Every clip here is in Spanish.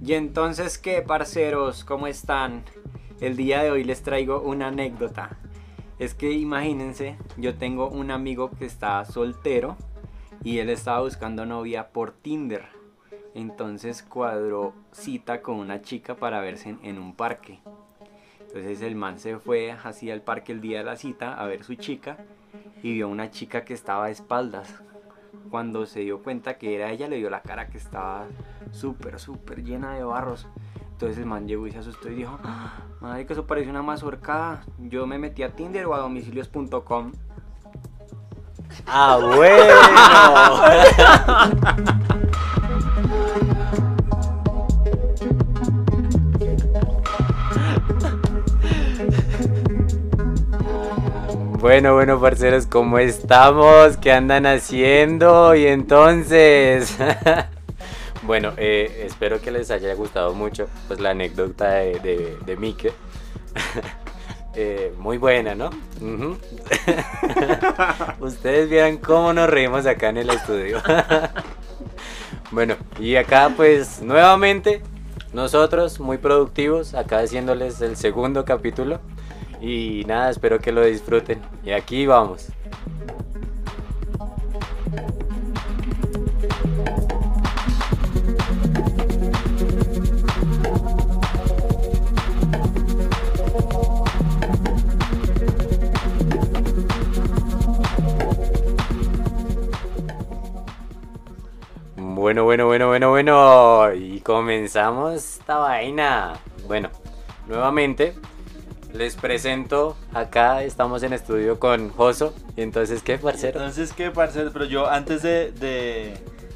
Y entonces, ¿qué, parceros? ¿Cómo están? El día de hoy les traigo una anécdota. Es que imagínense, yo tengo un amigo que está soltero y él estaba buscando novia por Tinder. Entonces cuadró cita con una chica para verse en, un parque. Entonces el man se fue así al parque el día de la cita a ver su chica y vio una chica que estaba de espaldas. Cuando se dio cuenta que era ella, le dio la cara que estaba súper, súper llena de barros. Entonces el man llegó y se asustó y dijo, "Ah, madre que eso parece una mazorcada. Yo me metí a Tinder o a domicilios.com. Ah, bueno. Bueno, bueno, parceros, ¿cómo estamos? ¿Qué andan haciendo? Y entonces, bueno, eh, espero que les haya gustado mucho pues la anécdota de, de, Mike. Eh, muy buena, ¿no? Ustedes vieran cómo nos reímos acá en el estudio. bueno, y acá pues nuevamente nosotros muy productivos, acá haciéndoles el segundo capítulo. Y nada, espero que lo disfruten. Y aquí vamos. Bueno, bueno, bueno, bueno, bueno. Y comenzamos esta vaina. Bueno, nuevamente les presento. Acá estamos en estudio con Joso. Y entonces, ¿qué, parcero? Entonces, ¿qué, parcero? Pero yo, antes de, de,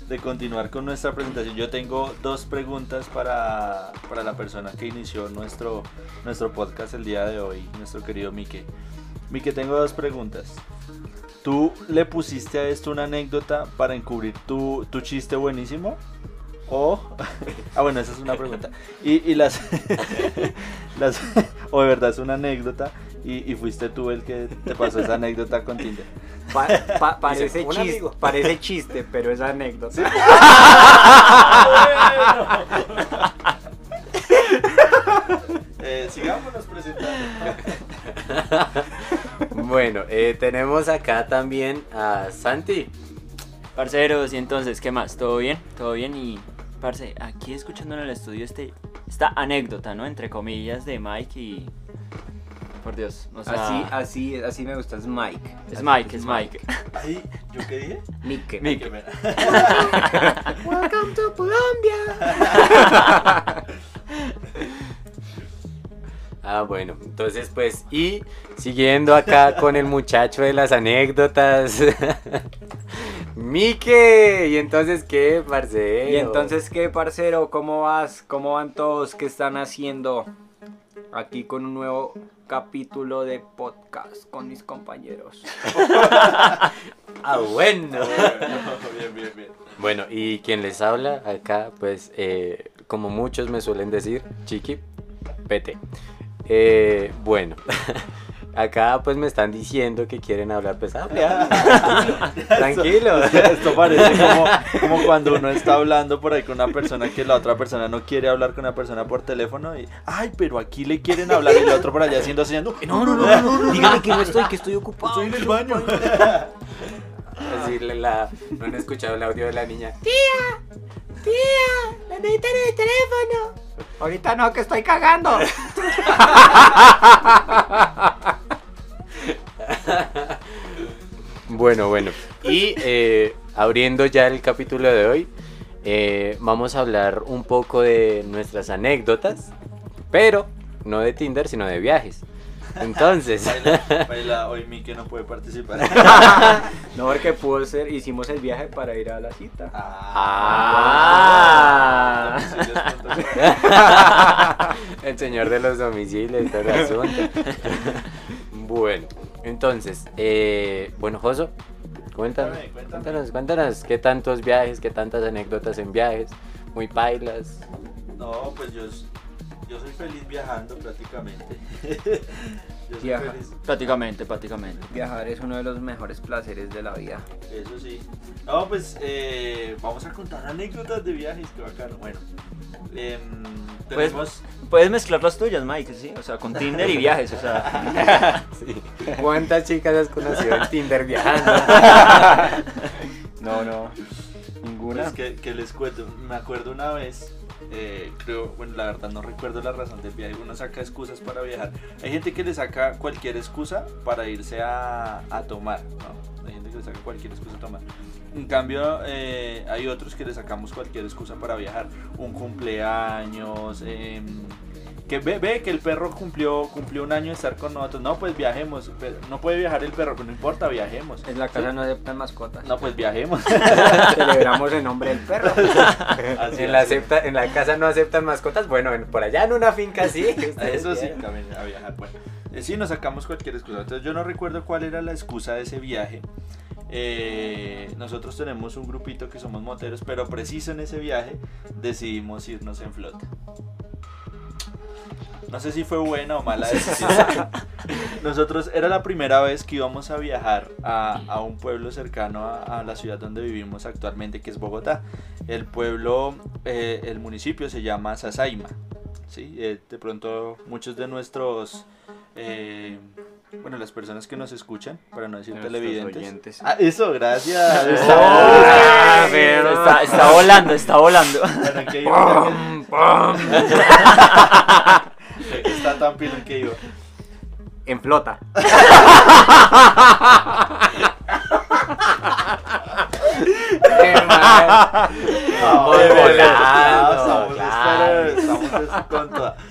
de continuar con nuestra presentación, yo tengo dos preguntas para, para la persona que inició nuestro, nuestro podcast el día de hoy, nuestro querido Mike. Mike, tengo dos preguntas. ¿Tú le pusiste a esto una anécdota para encubrir tu, tu chiste buenísimo? O. Ah, bueno, esa es una pregunta. Y, y las, las. O de verdad es una anécdota y, y fuiste tú el que te pasó esa anécdota con Tinder. Pa- pa- parece, Dice, "Un chiste, amigo". parece chiste, pero es anécdota. Eh, sigámonos presentando. Bueno, eh, tenemos acá también a Santi. Parceros, y entonces, ¿qué más? ¿Todo bien? ¿Todo bien? Y, parce, aquí escuchando en el estudio este, esta anécdota, ¿no? Entre comillas de Mike y... Por Dios, o sea... Así, así, así me gusta, es Mike. Es Mike, es Mike. Ahí, ¿yo qué dije? Mike. Mike. Welcome to Colombia. Ah, bueno, entonces pues, y siguiendo acá con el muchacho de las anécdotas. Mike, y entonces qué, parcero. Y entonces, ¿qué, parcero? ¿Cómo vas? ¿Cómo van todos? ¿Qué están haciendo? Aquí con un nuevo capítulo de podcast con mis compañeros. Ah, bueno. bien, bien, bien. Bueno, y quien les habla acá, pues, eh, como muchos me suelen decir, Chiqui, Pete. Eh, bueno, acá pues me están diciendo que quieren hablar, pues hable, hable. Tranquilo. Esto parece como, como cuando uno está hablando por ahí con una persona que la otra persona no quiere hablar con una persona por teléfono y, ay, pero aquí le quieren hablar y el otro por allá haciendo señando, no, no, no, no, no, Dígame que no estoy, que estoy ocupado. estoy en el baño. Decirle la, no han escuchado el audio de la niña. Ahorita no, que estoy cagando. Bueno, bueno. Y eh, abriendo ya el capítulo de hoy, eh, vamos a hablar un poco de nuestras anécdotas, pero no de Tinder, sino de viajes. Entonces, Baila, baila, hoy Mike no puede participar. No, porque pudo ser, hicimos el viaje para ir a la cita. Ah. Ah. el señor de los domicilios y todo el asunto. bueno, entonces, eh, bueno, Joso, cuéntanos, Cuéntame, cuéntame. cuéntanos, cuéntanos, qué tantos viajes, qué tantas anécdotas en viajes, muy pailas. No, pues yo, yo soy feliz viajando prácticamente. Yo soy Viaja. feliz. Prácticamente, prácticamente. Viajar es uno de los mejores placeres de la vida. Eso sí. No, pues eh, vamos a contar anécdotas de viajes, que bacano. Bueno, em, tenemos. Puedes mezclar las tuyas, Mike, sí. O sea, con Tinder y viajes, o sea. Sí. ¿Cuántas chicas has conocido en Tinder viajando? No, no. Ninguna. Pues que, que les cuento, me acuerdo una vez, eh, creo, bueno, la verdad no recuerdo la razón del viaje, uno saca excusas para viajar. Hay gente que le saca cualquier excusa para irse a, tomar. Hay gente que le saca cualquier excusa a tomar. En cambio, eh, hay otros que le sacamos cualquier excusa para viajar. Un cumpleaños, em, que ve, ve que el perro cumplió, cumplió un año de estar con nosotros. No, pues viajemos. pero No puede viajar el perro, pero no importa, viajemos. En la casa ¿Sí? no aceptan mascotas. No, pues viajemos. Celebramos en nombre del perro. Así, en, la así. acepta, en la casa no aceptan mascotas. Bueno, en- por allá en una finca sí. Eso sí, a viajar. Bueno, eh, sí, nos sacamos cualquier excusa. Entonces, yo no recuerdo cuál era la excusa de ese viaje. Eh, nosotros tenemos un grupito que somos moteros, pero preciso en ese viaje decidimos irnos en flota. No sé si fue buena o mala decisión. Nosotros era la primera vez que íbamos a viajar a, a un pueblo cercano a, a la ciudad donde vivimos actualmente, que es Bogotá. El pueblo, eh, el municipio se llama Sasaima. ¿sí? Eh, de pronto muchos de nuestros, eh, bueno, las personas que nos escuchan, para no decir Nuestros televidentes. oyentes. Ah, eso, gracias. Ah, Está- pero está, está volando, está volando. Bueno, tan pilo en que iba. En flota.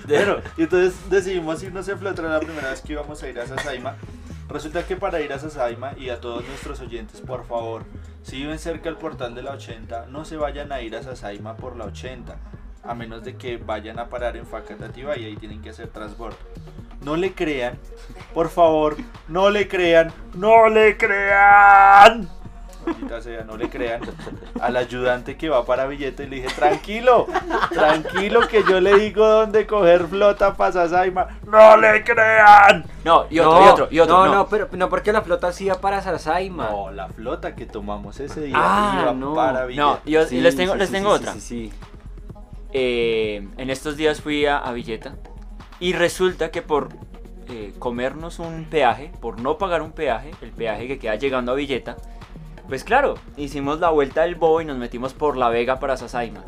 Bueno, y entonces decidimos irnos en flota, la primera vez que íbamos a ir a Sasaima. Resulta que para ir a Sasaima y a todos nuestros oyentes, por favor, si viven cerca del portal de la 80, no se vayan a ir a Sasaima por la 80, a menos de que vayan a parar en Facatativá y ahí tienen que hacer transbordo. No le crean, por favor, no le crean, no le crean. Sea, no le crean al ayudante que va para billete y le dije, tranquilo, tranquilo que yo le digo dónde coger flota para Sasaima. No le crean. No, y otro, no, y otro, y otro. No, No, no, pero no porque la flota sí iba para Sasaima. No, la flota que tomamos ese día Ah, iba no. para billete. No, y, yo- Sí, les tengo, sí, les sí, tengo sí, otra. Eh, en estos días fui a, a Villeta y resulta que por eh, comernos un peaje, por no pagar un peaje, el peaje que queda llegando a Villeta, pues claro, hicimos la vuelta del bobo y nos metimos por La Vega para Sasaima.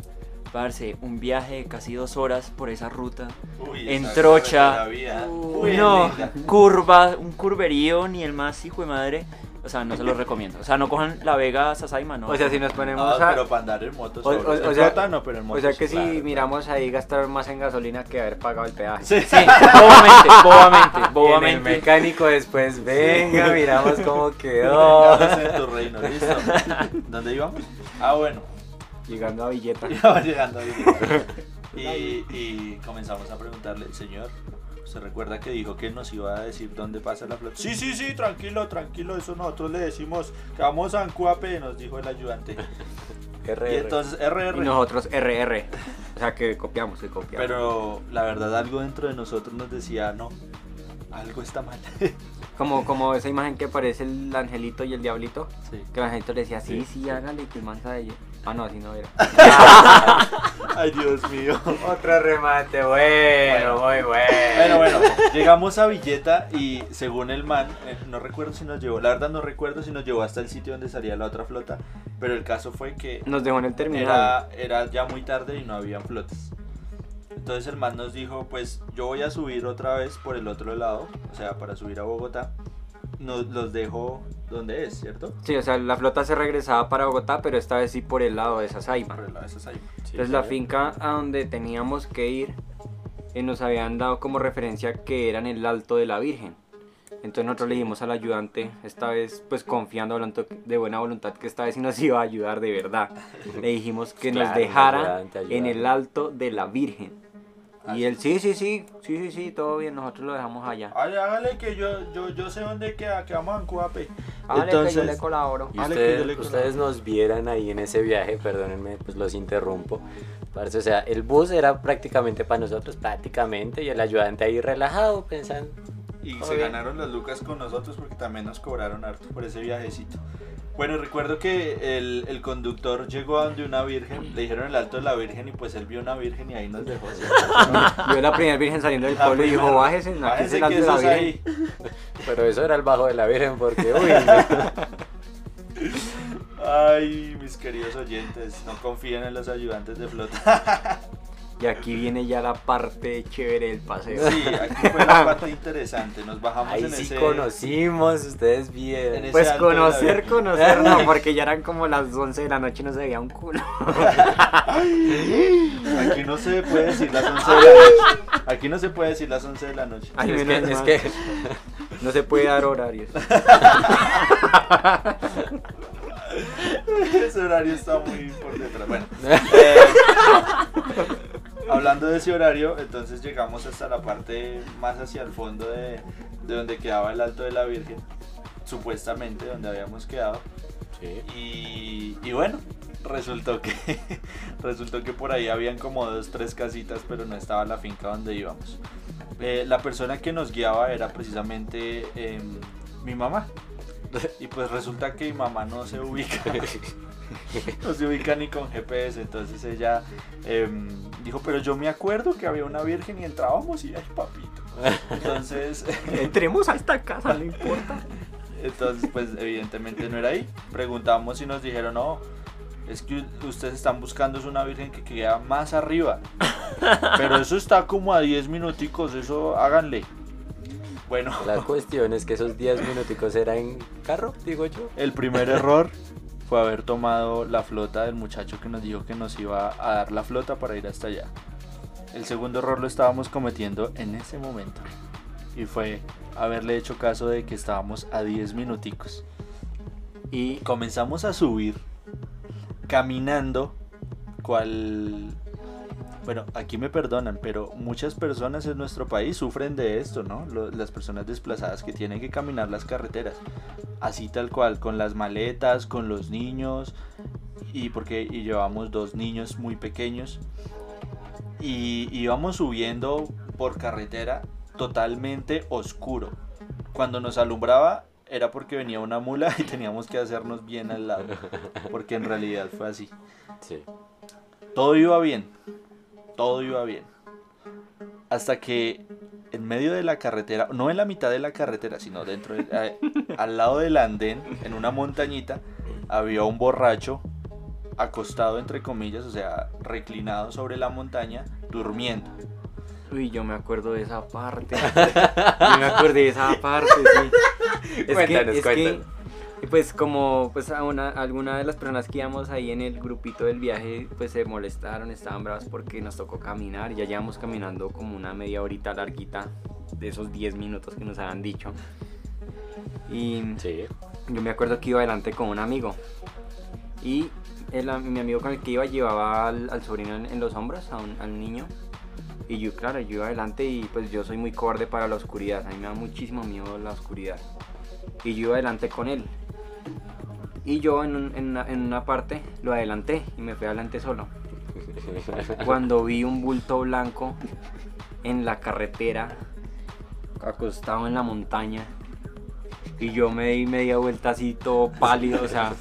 Parce, un viaje de casi dos horas por esa ruta. Uy, en esa trocha. Uy, no, curva, un curverío, ni el más hijo de madre. O sea, no se los recomiendo. O sea, no cojan La Vega a Sasaima, no. O sea, si nos ponemos No, a... pero para andar en moto O, solo. o- En o sea, flota no, pero en moto o sea que si claro, miramos ahí gastar más en gasolina que haber pagado el peaje. Sí. Sí, bobamente, bobamente, Y en el bobamente. mecánico después, venga, miramos cómo quedó. Vengamos en tu reino, listo. ¿Dónde íbamos? Ah, bueno. Llegando a Villeta. Llegando ahí. Y, y comenzamos a preguntarle, señor, ¿se recuerda que dijo que nos iba a decir dónde pasa la flota? Sí, sí, sí, tranquilo, tranquilo, eso nosotros le decimos que vamos a Ancuape, nos dijo el ayudante. RR. Y entonces, Y RR. nosotros RR. O sea que copiamos, que copiamos. Pero la verdad, algo dentro de nosotros nos decía, no, algo está mal. Como, como esa imagen que parece el angelito y el diablito. Sí. Que el angelito le decía, sí, sí, hágale, que el man sabe. Ah, no, así no era. Ay, Dios mío. Otro remate, bueno, muy bueno. Bueno, bueno, llegamos a Villeta y según el man, eh, no recuerdo si nos llevó, la verdad no recuerdo si nos llevó hasta el sitio donde salía la otra flota, pero el caso fue que Nos dejó en el terminal. era, era ya muy tarde y no habían flotas. Entonces el man nos dijo, pues yo voy a subir otra vez por el otro lado, o sea, para subir a Bogotá. Nos los dejo donde es, ¿cierto? Sí, o sea, la flota se regresaba para Bogotá, pero esta vez sí por el lado de Sasaima. Por el lado de Sasaima. Entonces la finca a donde teníamos que ir eh, nos habían dado como referencia que era en el Alto de la Virgen. Entonces nosotros le dijimos al ayudante, esta vez pues confiando hablando de buena voluntad que esta vez sí nos iba a ayudar de verdad. Le dijimos que nos dejara ayudante, ayudante. en el Alto de la Virgen. Ah, Y él, sí, sí, sí, sí, sí, sí, todo bien, nosotros lo dejamos allá. Hágale, hágale que yo, yo, yo sé dónde queda, que vamos a Ancuape. Vale, que yo Entonces- le colaboro. Y Vale, que ustedes, yo le colaboro. ustedes nos vieran ahí en ese viaje, perdónenme, pues los interrumpo. Parce, o sea, el bus era prácticamente para nosotros, prácticamente, y el ayudante ahí relajado, pensando, y se Obvio. ganaron las lucas con nosotros porque también nos cobraron harto por ese viajecito. Bueno, recuerdo que el, el conductor llegó a donde una virgen, le dijeron el alto de la virgen y pues él vio una virgen y ahí nos dejó. Vio la primera virgen saliendo del La pueblo y dijo, bájese, no, aquí es el alto que de la virgen. ahí. Pero eso era el bajo de la Virgen porque, uy, no. Ay, mis queridos oyentes, no confíen en los ayudantes de flota. Y aquí viene ya la parte chévere del paseo. Sí, aquí fue la parte interesante. Nos bajamos ahí en sí ese. conocimos, ustedes vieron. Pues conocer, conocer, no, porque ya eran como las 11 de la noche y no se veía un culo. Aquí no se puede decir las 11 de la noche. Aquí no se puede decir las 11 de la noche. Ay, es, que, es que No se puede dar horarios. Ese horario está muy por detrás. Bueno, eh, hablando de ese horario, entonces llegamos hasta la parte más hacia el fondo de, de donde quedaba el Alto de la Virgen, supuestamente donde habíamos quedado. Sí. Y, y bueno, resultó que resultó que por ahí habían como dos, tres casitas, pero no estaba la finca donde íbamos. Eh, la persona que nos guiaba era precisamente em, mi mamá. Y pues resulta que mi mamá no se ubica. No se ubica ni con GPS. Entonces ella em, dijo, pero yo me acuerdo que había una virgen y entrábamos y ay papito. Entonces Entremos a esta casa, no importa. entonces, pues evidentemente no era ahí. Preguntamos y nos dijeron, no, es que ustedes están buscando es una virgen que queda más arriba. Pero eso está como a 10 minuticos, eso háganle. Bueno, La cuestión es que esos 10 minuticos eran en carro, digo yo. el primer error fue haber tomado la flota del muchacho que nos dijo que nos iba a dar la flota para ir hasta allá. El segundo error lo estábamos cometiendo en ese momento. Y fue haberle hecho caso de que estábamos a 10 minuticos. Y comenzamos a subir caminando cual bueno, aquí me perdonan, pero muchas personas en nuestro país sufren de esto, ¿no? Lo- las personas desplazadas que tienen que caminar las carreteras, así tal cual, con las maletas, con los niños, y porque y llevamos dos niños muy pequeños, y íbamos subiendo por carretera totalmente oscuro. Cuando nos alumbraba era porque venía una mula y teníamos que hacernos bien al lado, porque en realidad fue así. Sí. Todo iba bien. Todo iba bien. Hasta que en medio de la carretera, no en la mitad de la carretera, sino dentro, de- al lado del andén, en una montañita, había un borracho acostado entre comillas, o sea, reclinado sobre la montaña, durmiendo. Uy, yo me acuerdo de esa parte. Yo me acordé de esa parte, sí. Es Cuéntanos, que, es cuéntanos. que, pues como pues a una, alguna de las personas que íbamos ahí en el grupito del viaje, pues se molestaron, estaban bravas porque nos tocó caminar. Ya llevamos caminando como una media horita larguita de esos 10 minutos que nos habían dicho. Y Sí. yo me acuerdo que iba adelante con un amigo. Y el, mi amigo con el que iba llevaba al, al sobrino en, en los hombros, a un, al niño. Y yo, claro, yo iba adelante y pues yo soy muy cobarde para la oscuridad. A mí me da muchísimo miedo la oscuridad. Y yo iba adelante con él. Y yo en, un- en una, en una parte lo adelanté y me fui adelante solo. Cuando vi un bulto blanco en la carretera, acostado en la montaña, y yo me di media vuelta así todo pálido, o sea,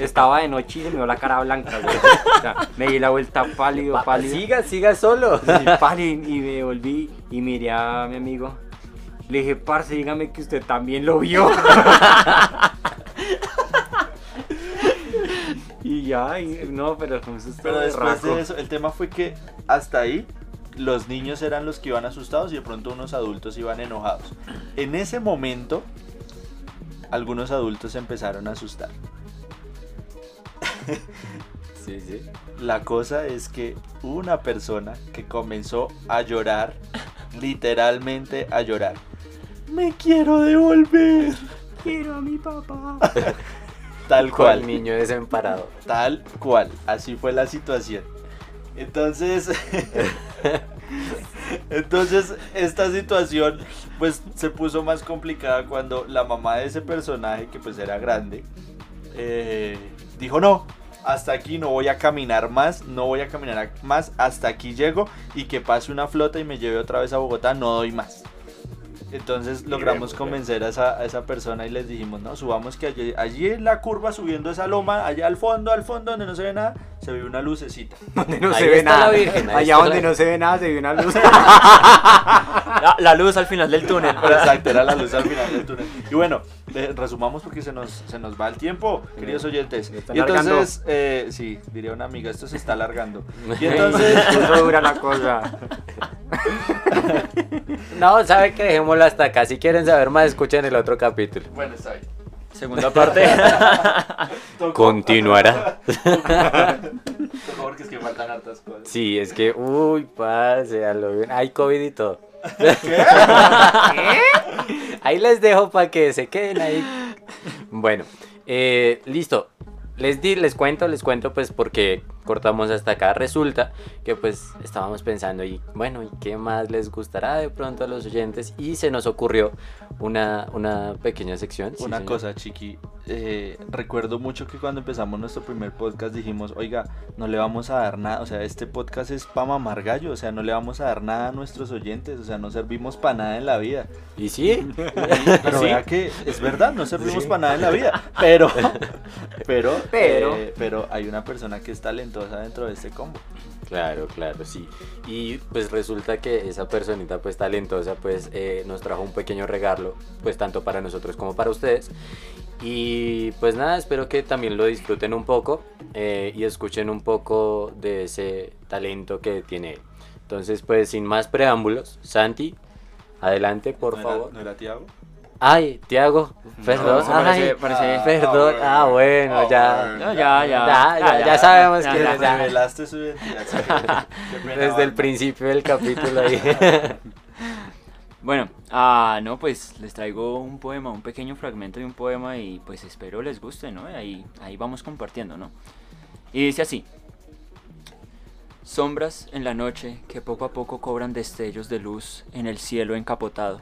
estaba de noche y se me dio la cara blanca, güey. O sea, me di la vuelta pálido, Papá, pálido. siga, siga solo. Sí, pálido, y me volví y miré a mi amigo. Le dije, parce, dígame que usted también lo vio. y ya, y- no, pero fue un susto Pero después de eso, el tema fue que hasta ahí los niños eran los que iban asustados y de pronto unos adultos iban enojados. En ese momento, algunos adultos se empezaron a asustar. Sí, sí. La cosa es que hubo una persona que comenzó a llorar, literalmente a llorar. Me quiero devolver. Quiero a mi papá. Tal ¿Cuál cual. niño desamparado? Tal cual, así fue la situación. Entonces, entonces esta situación pues se puso más complicada cuando la mamá de ese personaje, que pues era grande, eh, dijo no, hasta aquí no voy a caminar más, no voy a caminar más, hasta aquí llego y que pase una flota y me lleve otra vez a Bogotá, no doy más. Entonces logramos convencer a esa, a esa persona y les dijimos, no, subamos que allí, allí en la curva subiendo esa loma, allá al fondo, al fondo donde no se ve nada, se ve una lucecita. Donde no Ahí se ve está nada. la Virgen, ahí Allá donde la- no se ve nada, se ve una luz. La, la luz al final del túnel. Exacto, era la luz al final del túnel. Y bueno, eh, resumamos porque se nos, se nos va el tiempo, queridos oyentes. Y entonces, eh, sí, diría una amiga, esto se está alargando. Y entonces, Eso dura la cosa. No, sabe que dejémoslo hasta acá. Si quieren saber más, escuchen el otro capítulo. bueno, está bien. Segunda parte. Continuará. Porque es que faltan hartas cosas. Sí, es que, uy, pase, a lo bien. Hay COVID y todo. Ahí les dejo para que se queden ahí. Bueno, eh, listo. Les di, les cuento, les cuento pues porque cortamos hasta acá. Resulta que pues estábamos pensando y bueno, ¿y qué más les gustará de pronto a los oyentes? Y se nos ocurrió una, una pequeña sección. sí, Una señor. cosa, Chiqui, eh, recuerdo mucho que cuando empezamos nuestro primer podcast dijimos, oiga, no le vamos a dar nada, o sea, este podcast es para mamar gallo, o sea, no le vamos a dar nada a nuestros oyentes, o sea, no servimos para nada en la vida. ¿Y sí? Pero Sí. vea que es verdad, no servimos para nada en la vida, pero, pero, Pero. eh, pero hay una persona que es talentosa dentro de este combo. Claro, claro, sí. Y pues resulta que esa personita pues talentosa pues eh, nos trajo un pequeño regalo pues tanto para nosotros como para ustedes. Y pues nada, espero que también lo disfruten un poco eh, y escuchen un poco de ese talento que tiene él. Entonces pues sin más preámbulos, Santi, adelante por ¿No era- favor. ¿No era Tiago? Ay, Tiago, perdón. No, parece- ay, parece- perdón. Ah, bueno, Ah, ya. Ya, ya, Ya, ya, ya sabemos que Ya, ya. revelaste su identidad. Desde el principio del capítulo ahí. Bueno, ah, no, pues les traigo un poema, un pequeño fragmento de un poema y pues espero les guste, ¿no? Ahí, ahí vamos compartiendo, ¿no? Y dice así. Sombras en la noche que poco a poco cobran destellos de luz en el cielo encapotado.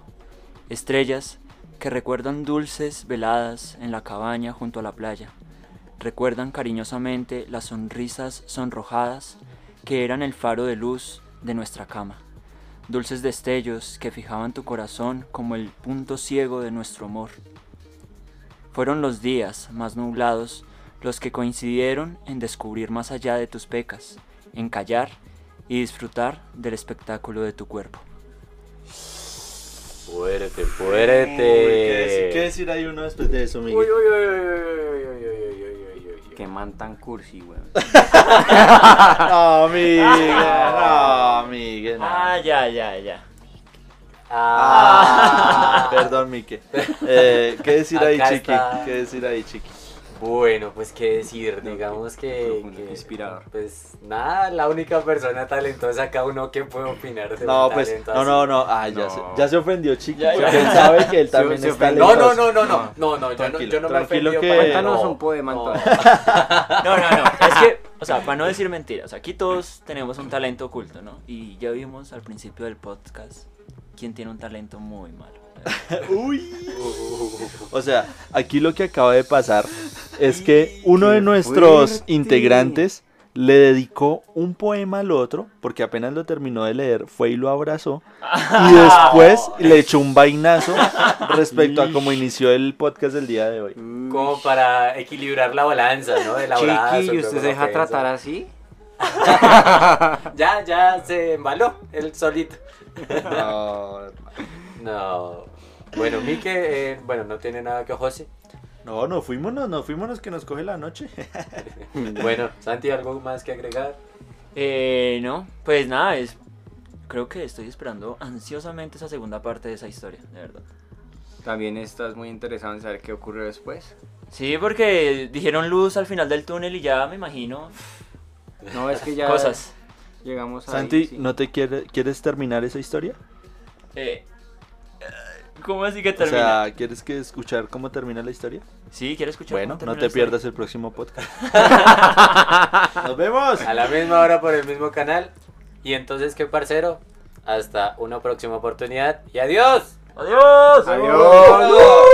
Estrellas que recuerdan dulces veladas en la cabaña junto a la playa. Recuerdan cariñosamente las sonrisas sonrojadas que eran el faro de luz de nuestra cama dulces destellos que fijaban tu corazón como el punto ciego de nuestro amor. Fueron los días más nublados los que coincidieron en descubrir más allá de tus pecas, en callar y disfrutar del espectáculo de tu cuerpo. Fuerte, fuerte. ¿qué, decir ahí uno después de eso, Miguel? Uy, uy, uy, uy, uy, uy, uy, uy, Qué man tan cursi, weón. no, Miguel, no, Miguel. Ah, ya, ya, ya. Perdón, Mike. Eh, ¿Qué decir ahí, Chiqui? ¿Qué decir ahí, Chiqui? Bueno, pues qué decir, digamos que, inspirador. Pues nada, la única persona talentosa acá uno que puede opinar de No, un pues, talento no, así. no, no. Ah, ya, No. Se, ya se ofendió, Chiqui. Ya, ya. porque él sabe que él también se es ofendió. No, talentoso. no, no, no, no, no, no, yo no, Tranquilo, yo no me ofendió que- Cuéntanos nada. un poema, No. No, no, no. Es que, o sea, para no decir mentiras, aquí todos tenemos un talento oculto, ¿no? Y ya vimos al principio del podcast quién tiene un talento muy malo. Uy. O sea, aquí lo que acaba de pasar es que uno de nuestros fuerte. integrantes le dedicó un poema al otro, porque apenas lo terminó de leer, fue y lo abrazó, y después le echó un vainazo respecto a cómo inició el podcast del día de hoy. Como para equilibrar la balanza, ¿no? Del abrazo. Chiqui, ¿y usted se deja la ofensa. tratar así? Ya, ya se embaló él solito. No, No. Bueno, Mike, eh, bueno, no tiene nada que José. no, no fuímonos, no fuímonos que nos coge la noche. Bueno, Santi, ¿algo más que agregar? Eh, no, pues nada, es. Creo que estoy esperando ansiosamente esa segunda parte de esa historia, de verdad. También estás muy interesado en saber qué ocurrió después. Sí, porque dijeron luz al final del túnel y ya me imagino No, es que ya cosas. llegamos a Santi, ¿no te quiere, quieres terminar esa historia? Eh, ¿Cómo así que O termina? sea, ¿quieres que escuchar cómo termina la historia? sí, quiero escuchar. Bueno, cómo no te la historia? pierdas el próximo podcast. ¡Nos vemos! A la misma hora por el mismo canal. Y entonces, ¿qué parcero? Hasta una próxima oportunidad y adiós. ¡Adiós! Adiós.